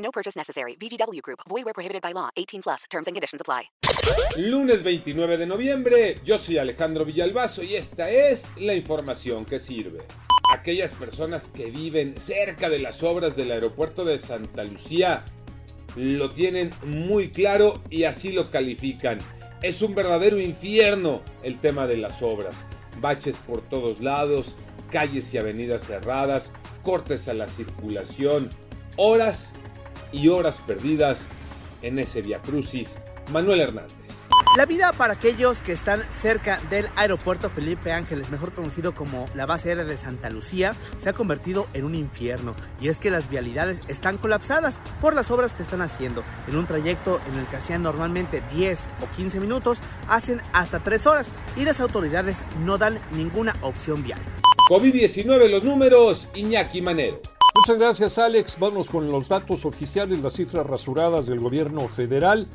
No purchase necessary. VGW Group. Void where prohibited by law. 18 plus. Terms and conditions apply. Lunes 29 de noviembre, yo soy Alejandro Villalbazo y esta es la información que sirve. Aquellas personas que viven cerca de las obras del aeropuerto de Santa Lucía lo tienen muy claro y así lo califican. Es un verdadero infierno el tema de las obras. Baches por todos lados, calles y avenidas cerradas, cortes a la circulación, horas y horas perdidas en ese Via Crucis. Manuel Hernández. La vida para aquellos que están cerca del aeropuerto Felipe Ángeles, mejor conocido como la base aérea de Santa Lucía, se ha convertido en un infierno. Y es que las vialidades están colapsadas por las obras que están haciendo. En un trayecto en el que hacían normalmente 10 o 15 minutos, hacen hasta 3 horas y las autoridades no dan ninguna opción vial. COVID-19, los números, Iñaki Manero. Muchas gracias Alex. Vamos con los datos oficiales, las cifras rasuradas del gobierno federal.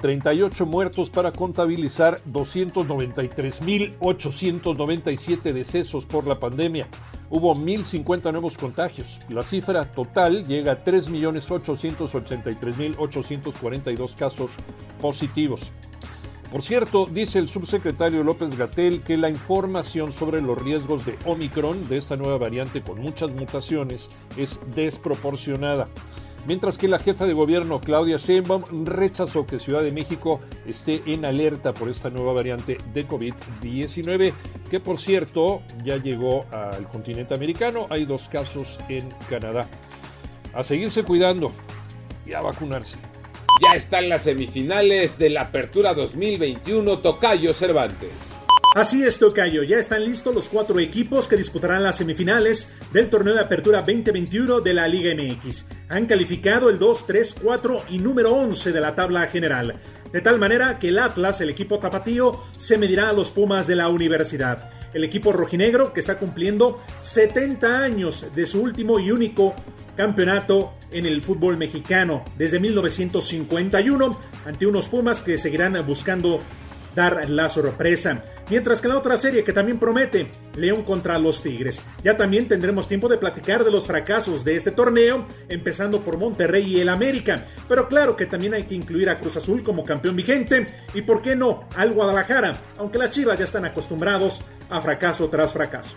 38 muertos para contabilizar 293.897 decesos por la pandemia. Hubo 1.050 nuevos contagios. La cifra total llega a 3.883.842 casos positivos. Por cierto, dice el subsecretario López Gatel que la información sobre los riesgos de Omicron, de esta nueva variante con muchas mutaciones, es desproporcionada mientras que la jefa de gobierno Claudia Sheinbaum rechazó que Ciudad de México esté en alerta por esta nueva variante de COVID-19, que por cierto ya llegó al continente americano, hay dos casos en Canadá. A seguirse cuidando y a vacunarse. Ya están las semifinales de la Apertura 2021 Tocayo Cervantes. Así es, Tocayo. Ya están listos los cuatro equipos que disputarán las semifinales del torneo de apertura 2021 de la Liga MX. Han calificado el 2, 3, 4 y número 11 de la tabla general. De tal manera que el Atlas, el equipo tapatío, se medirá a los Pumas de la universidad. El equipo rojinegro, que está cumpliendo 70 años de su último y único campeonato en el fútbol mexicano desde 1951, ante unos Pumas que seguirán buscando dar la sorpresa. Mientras que la otra serie que también promete, León contra los Tigres. Ya también tendremos tiempo de platicar de los fracasos de este torneo, empezando por Monterrey y el América. Pero claro que también hay que incluir a Cruz Azul como campeón vigente y por qué no al Guadalajara, aunque las Chivas ya están acostumbrados a fracaso tras fracaso.